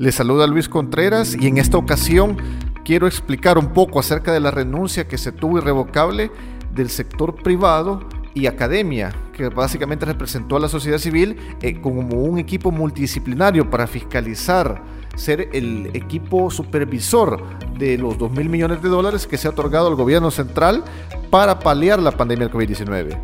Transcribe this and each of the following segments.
Les saluda Luis Contreras y en esta ocasión quiero explicar un poco acerca de la renuncia que se tuvo irrevocable del sector privado y academia, que básicamente representó a la sociedad civil eh, como un equipo multidisciplinario para fiscalizar, ser el equipo supervisor de los 2 mil millones de dólares que se ha otorgado al gobierno central para paliar la pandemia del COVID-19.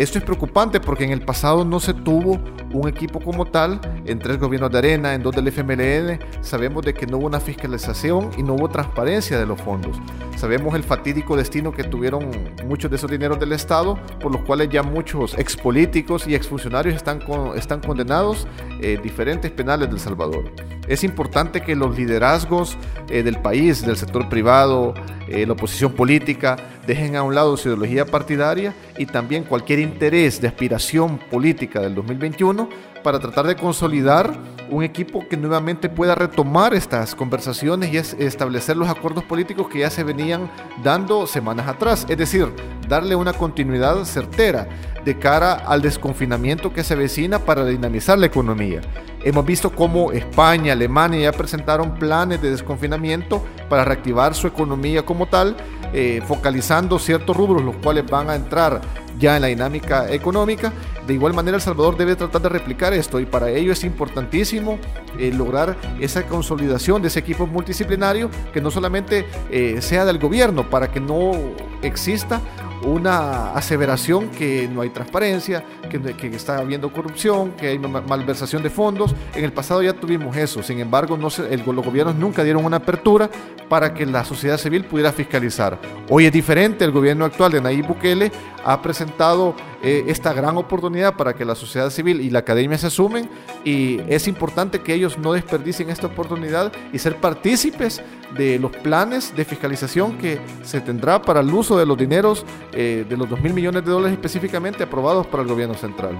Esto es preocupante porque en el pasado no se tuvo un equipo como tal en tres gobiernos de arena, en dos del FMLN. Sabemos de que no hubo una fiscalización y no hubo transparencia de los fondos. Sabemos el fatídico destino que tuvieron muchos de esos dineros del Estado, por los cuales ya muchos expolíticos y exfuncionarios están, están condenados en eh, diferentes penales del Salvador. Es importante que los liderazgos eh, del país, del sector privado, eh, la oposición política, dejen a un lado su ideología partidaria y también cualquier interés de aspiración política del 2021 para tratar de consolidar un equipo que nuevamente pueda retomar estas conversaciones y establecer los acuerdos políticos que ya se venían dando semanas atrás. Es decir, darle una continuidad certera de cara al desconfinamiento que se vecina para dinamizar la economía. Hemos visto cómo España, Alemania ya presentaron planes de desconfinamiento para reactivar su economía como tal, eh, focalizando ciertos rubros, los cuales van a entrar ya en la dinámica económica. De igual manera, El Salvador debe tratar de replicar esto y para ello es importantísimo eh, lograr esa consolidación de ese equipo multidisciplinario que no solamente eh, sea del gobierno, para que no exista una aseveración que no hay transparencia, que, está habiendo corrupción, que hay malversación de fondos. En el pasado ya tuvimos eso, sin embargo no el, los gobiernos nunca dieron una apertura para que la sociedad civil pudiera fiscalizar. Hoy es diferente, el gobierno actual de Nayib Bukele ha presentado eh, esta gran para que la sociedad civil y la academia se sumen y es importante que ellos no desperdicien esta oportunidad y ser partícipes de los planes de fiscalización que se tendrá para el uso de los dineros eh, de los 2 mil millones de dólares específicamente aprobados para el gobierno central.